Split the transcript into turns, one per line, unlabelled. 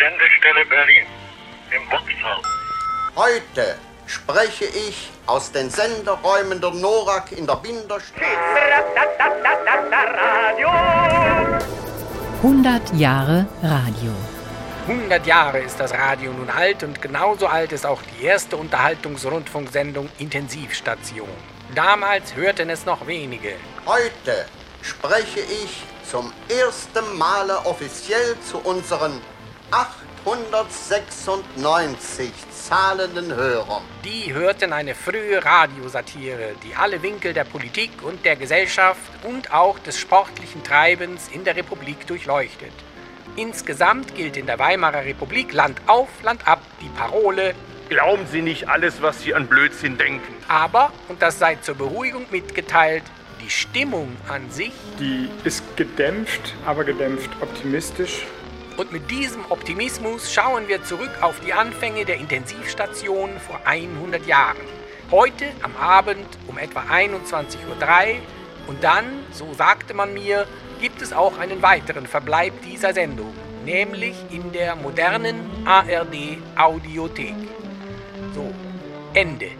Sendestelle Berlin im Boxhaus.
Heute spreche ich aus den Senderäumen der NORAK in der Binderstraße.
100 Jahre Radio.
100 Jahre ist das Radio nun alt und genauso alt ist auch die erste Unterhaltungsrundfunksendung Intensivstation. Damals hörten es noch wenige.
Heute spreche ich zum ersten Male offiziell zu unseren 896 zahlenden Hörern.
Die hörten eine frühe Radiosatire, die alle Winkel der Politik und der Gesellschaft und auch des sportlichen Treibens in der Republik durchleuchtet. Insgesamt gilt in der Weimarer Republik Land auf, Land ab die Parole
Glauben Sie nicht alles, was Sie an Blödsinn denken.
aber, und das sei zur Beruhigung mitgeteilt, die Stimmung an sich
Die ist gedämpft, aber gedämpft optimistisch.
Und mit diesem Optimismus schauen wir zurück auf die Anfänge der Intensivstation vor 100 Jahren. Heute am Abend um etwa 21.03 Uhr und dann, so sagte man mir, gibt es auch einen weiteren Verbleib dieser Sendung, nämlich in der modernen ARD Audiothek. So, Ende.